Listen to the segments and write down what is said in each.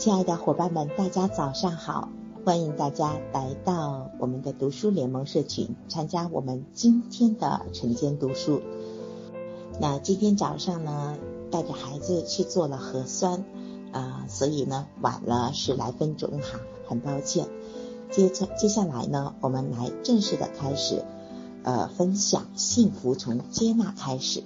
亲爱的伙伴们，大家早上好！欢迎大家来到我们的读书联盟社群，参加我们今天的晨间读书。那今天早上呢，带着孩子去做了核酸，啊，所以呢晚了十来分钟哈，很抱歉。接着接下来呢，我们来正式的开始，呃，分享幸福从接纳开始。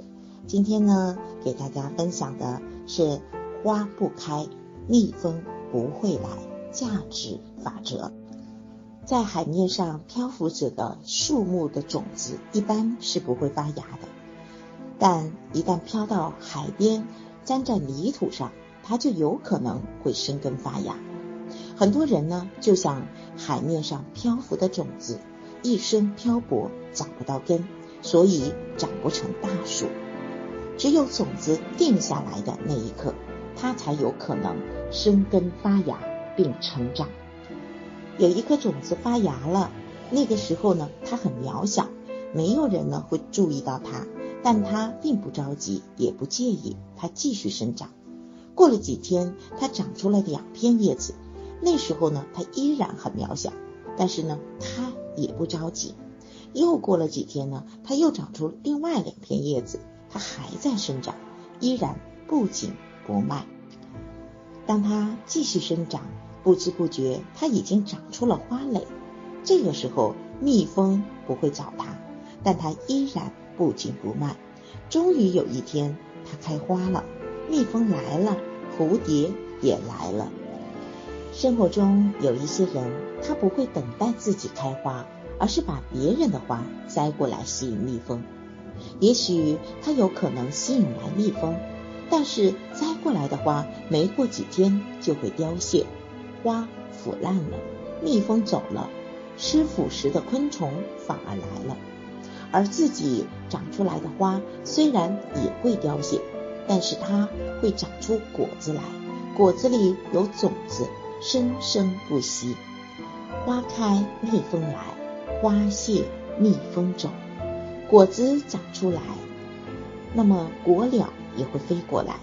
今天呢，给大家分享的是花不开。蜜蜂不会来，价值法则。在海面上漂浮着的树木的种子一般是不会发芽的，但一旦飘到海边，粘在泥土上，它就有可能会生根发芽。很多人呢，就像海面上漂浮的种子，一生漂泊找不到根，所以长不成大树。只有种子定下来的那一刻。它才有可能生根发芽并成长。有一颗种子发芽了，那个时候呢，它很渺小，没有人呢会注意到它，但它并不着急，也不介意，它继续生长。过了几天，它长出了两片叶子，那时候呢，它依然很渺小，但是呢，它也不着急。又过了几天呢，它又长出另外两片叶子，它还在生长，依然不紧不慢。当它继续生长，不知不觉它已经长出了花蕾。这个时候，蜜蜂不会找它，但它依然不紧不慢。终于有一天，它开花了，蜜蜂来了，蝴蝶也来了。生活中有一些人，他不会等待自己开花，而是把别人的花摘过来吸引蜜蜂。也许他有可能吸引来蜜蜂。但是摘过来的花，没过几天就会凋谢，花腐烂了，蜜蜂走了，吃腐食的昆虫反而来了。而自己长出来的花虽然也会凋谢，但是它会长出果子来，果子里有种子，生生不息。花开蜜蜂来，花谢蜜蜂走，果子长出来，那么果了。也会飞过来。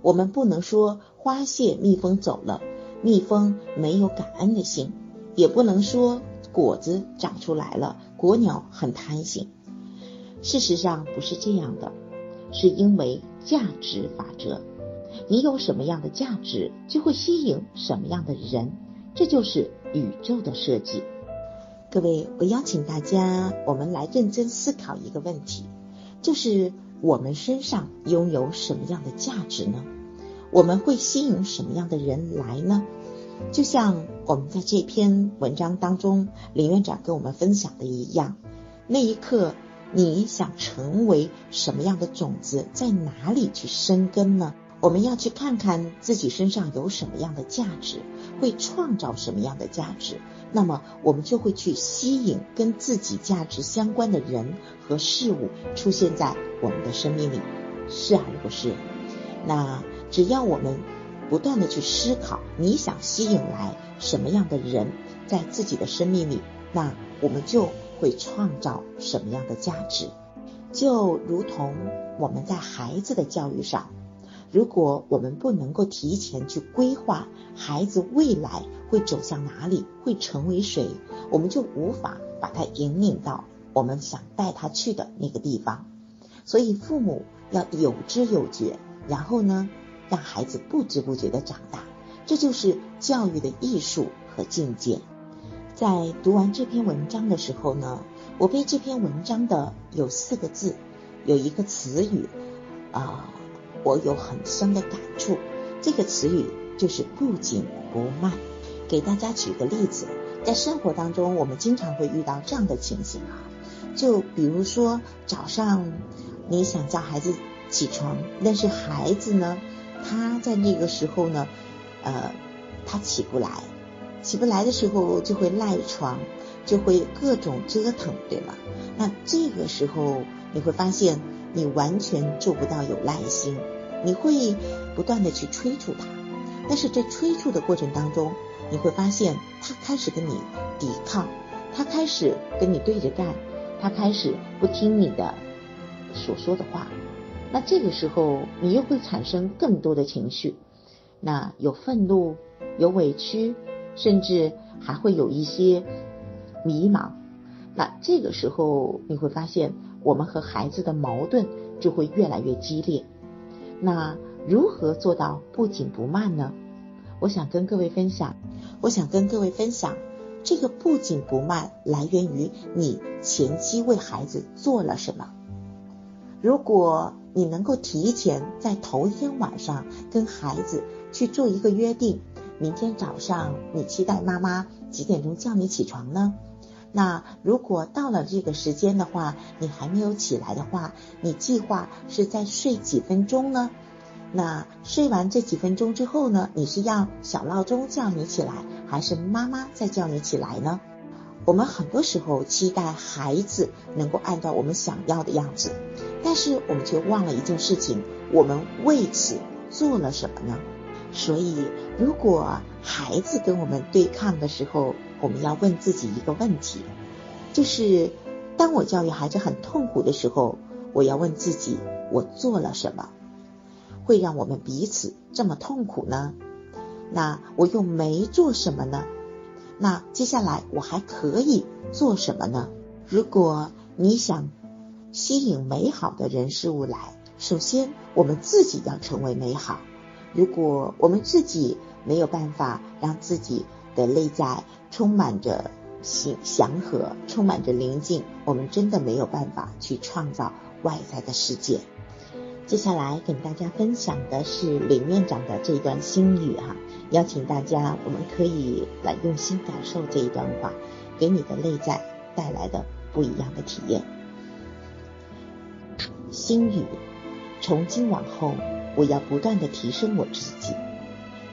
我们不能说花谢蜜蜂走了，蜜蜂没有感恩的心；也不能说果子长出来了，果鸟很贪心。事实上不是这样的，是因为价值法则。你有什么样的价值，就会吸引什么样的人，这就是宇宙的设计。各位，我邀请大家，我们来认真思考一个问题，就是。我们身上拥有什么样的价值呢？我们会吸引什么样的人来呢？就像我们在这篇文章当中，林院长跟我们分享的一样，那一刻你想成为什么样的种子，在哪里去生根呢？我们要去看看自己身上有什么样的价值，会创造什么样的价值。那么我们就会去吸引跟自己价值相关的人和事物出现在我们的生命里，是还是不是？那只要我们不断的去思考，你想吸引来什么样的人在自己的生命里，那我们就会创造什么样的价值。就如同我们在孩子的教育上。如果我们不能够提前去规划孩子未来会走向哪里，会成为谁，我们就无法把他引领到我们想带他去的那个地方。所以父母要有知有觉，然后呢，让孩子不知不觉的长大，这就是教育的艺术和境界。在读完这篇文章的时候呢，我被这篇文章的有四个字，有一个词语啊。我有很深的感触，这个词语就是不紧不慢。给大家举个例子，在生活当中，我们经常会遇到这样的情形啊，就比如说早上你想叫孩子起床，但是孩子呢，他在那个时候呢，呃，他起不来，起不来的时候就会赖床，就会各种折腾，对吗？那这个时候你会发现。你完全做不到有耐心，你会不断的去催促他，但是在催促的过程当中，你会发现他开始跟你抵抗，他开始跟你对着干，他开始不听你的所说的话，那这个时候你又会产生更多的情绪，那有愤怒，有委屈，甚至还会有一些迷茫。那这个时候你会发现，我们和孩子的矛盾就会越来越激烈。那如何做到不紧不慢呢？我想跟各位分享，我想跟各位分享，这个不紧不慢来源于你前期为孩子做了什么。如果你能够提前在头一天晚上跟孩子去做一个约定，明天早上你期待妈妈几点钟叫你起床呢？那如果到了这个时间的话，你还没有起来的话，你计划是在睡几分钟呢？那睡完这几分钟之后呢？你是要小闹钟叫你起来，还是妈妈再叫你起来呢？我们很多时候期待孩子能够按照我们想要的样子，但是我们却忘了一件事情：我们为此做了什么呢？所以，如果孩子跟我们对抗的时候，我们要问自己一个问题，就是当我教育孩子很痛苦的时候，我要问自己：我做了什么？会让我们彼此这么痛苦呢？那我又没做什么呢？那接下来我还可以做什么呢？如果你想吸引美好的人事物来，首先我们自己要成为美好。如果我们自己没有办法让自己的内在充满着祥祥和，充满着宁静，我们真的没有办法去创造外在的世界。接下来跟大家分享的是林院长的这段心语哈，邀请大家我们可以来用心感受这一段话，给你的内在带来的不一样的体验。心语：从今往后，我要不断的提升我自己；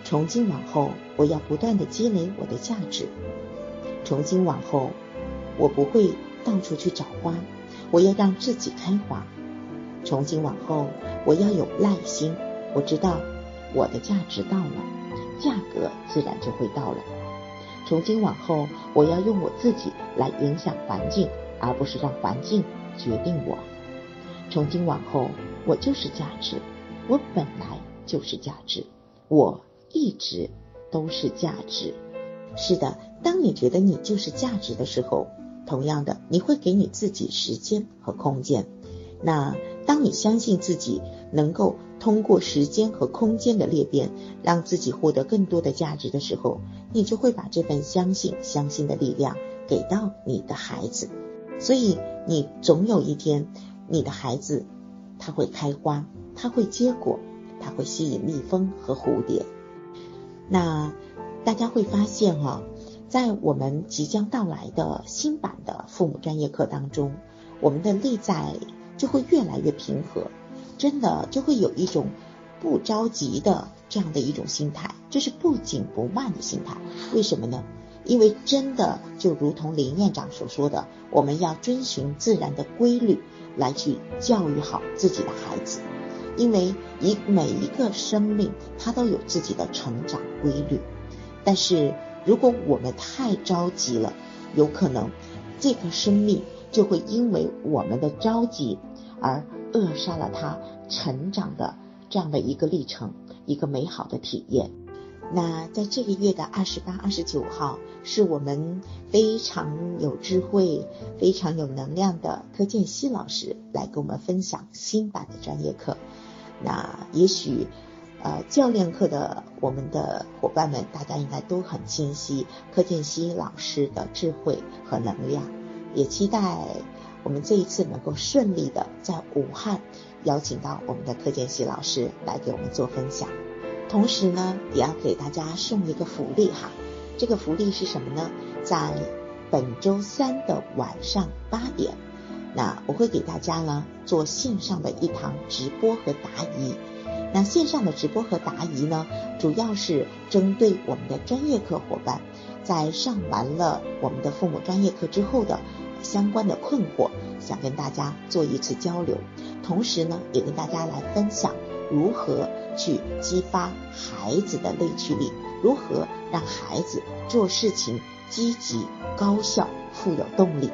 从今往后，我要不断的积累我的价值；从今往后，我不会到处去找花，我要让自己开花。从今往后，我要有耐心。我知道我的价值到了，价格自然就会到了。从今往后，我要用我自己来影响环境，而不是让环境决定我。从今往后，我就是价值，我本来就是价值，我一直都是价值。是的，当你觉得你就是价值的时候，同样的，你会给你自己时间和空间。那。当你相信自己能够通过时间和空间的裂变，让自己获得更多的价值的时候，你就会把这份相信、相信的力量给到你的孩子。所以，你总有一天，你的孩子他会开花，他会结果，他会吸引蜜蜂和蝴蝶。那大家会发现哈，在我们即将到来的新版的父母专业课当中，我们的内在。就会越来越平和，真的就会有一种不着急的这样的一种心态，这是不紧不慢的心态。为什么呢？因为真的就如同林院长所说的，我们要遵循自然的规律来去教育好自己的孩子，因为一每一个生命它都有自己的成长规律。但是如果我们太着急了，有可能这个生命。就会因为我们的着急而扼杀了他成长的这样的一个历程，一个美好的体验。那在这个月的二十八、二十九号，是我们非常有智慧、非常有能量的柯建熙老师来跟我们分享新版的专业课。那也许呃教练课的我们的伙伴们，大家应该都很清晰柯建熙老师的智慧和能量。也期待我们这一次能够顺利的在武汉邀请到我们的柯建熙老师来给我们做分享，同时呢，也要给大家送一个福利哈。这个福利是什么呢？在本周三的晚上八点，那我会给大家呢做线上的一堂直播和答疑。那线上的直播和答疑呢，主要是针对我们的专业课伙伴，在上完了我们的父母专业课之后的。相关的困惑，想跟大家做一次交流，同时呢，也跟大家来分享如何去激发孩子的内驱力，如何让孩子做事情积极、高效、富有动力。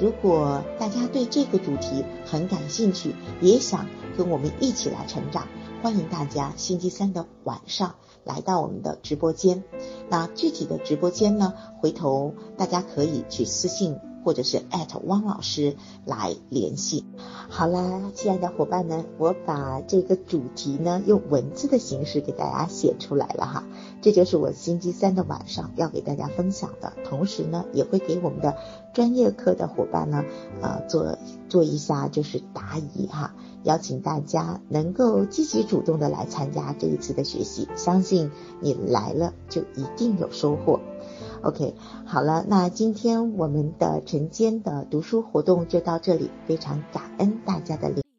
如果大家对这个主题很感兴趣，也想跟我们一起来成长，欢迎大家星期三的晚上来到我们的直播间。那具体的直播间呢，回头大家可以去私信或者是艾特汪老师来联系。好啦，亲爱的伙伴们，我把这个主题呢用文字的形式给大家写出来了哈。这就是我星期三的晚上要给大家分享的，同时呢，也会给我们的专业课的伙伴呢，呃，做做一下就是答疑哈，邀请大家能够积极主动的来参加这一次的学习，相信你来了就一定有收获。OK，好了，那今天我们的晨间的读书活动就到这里，非常感恩大家的聆。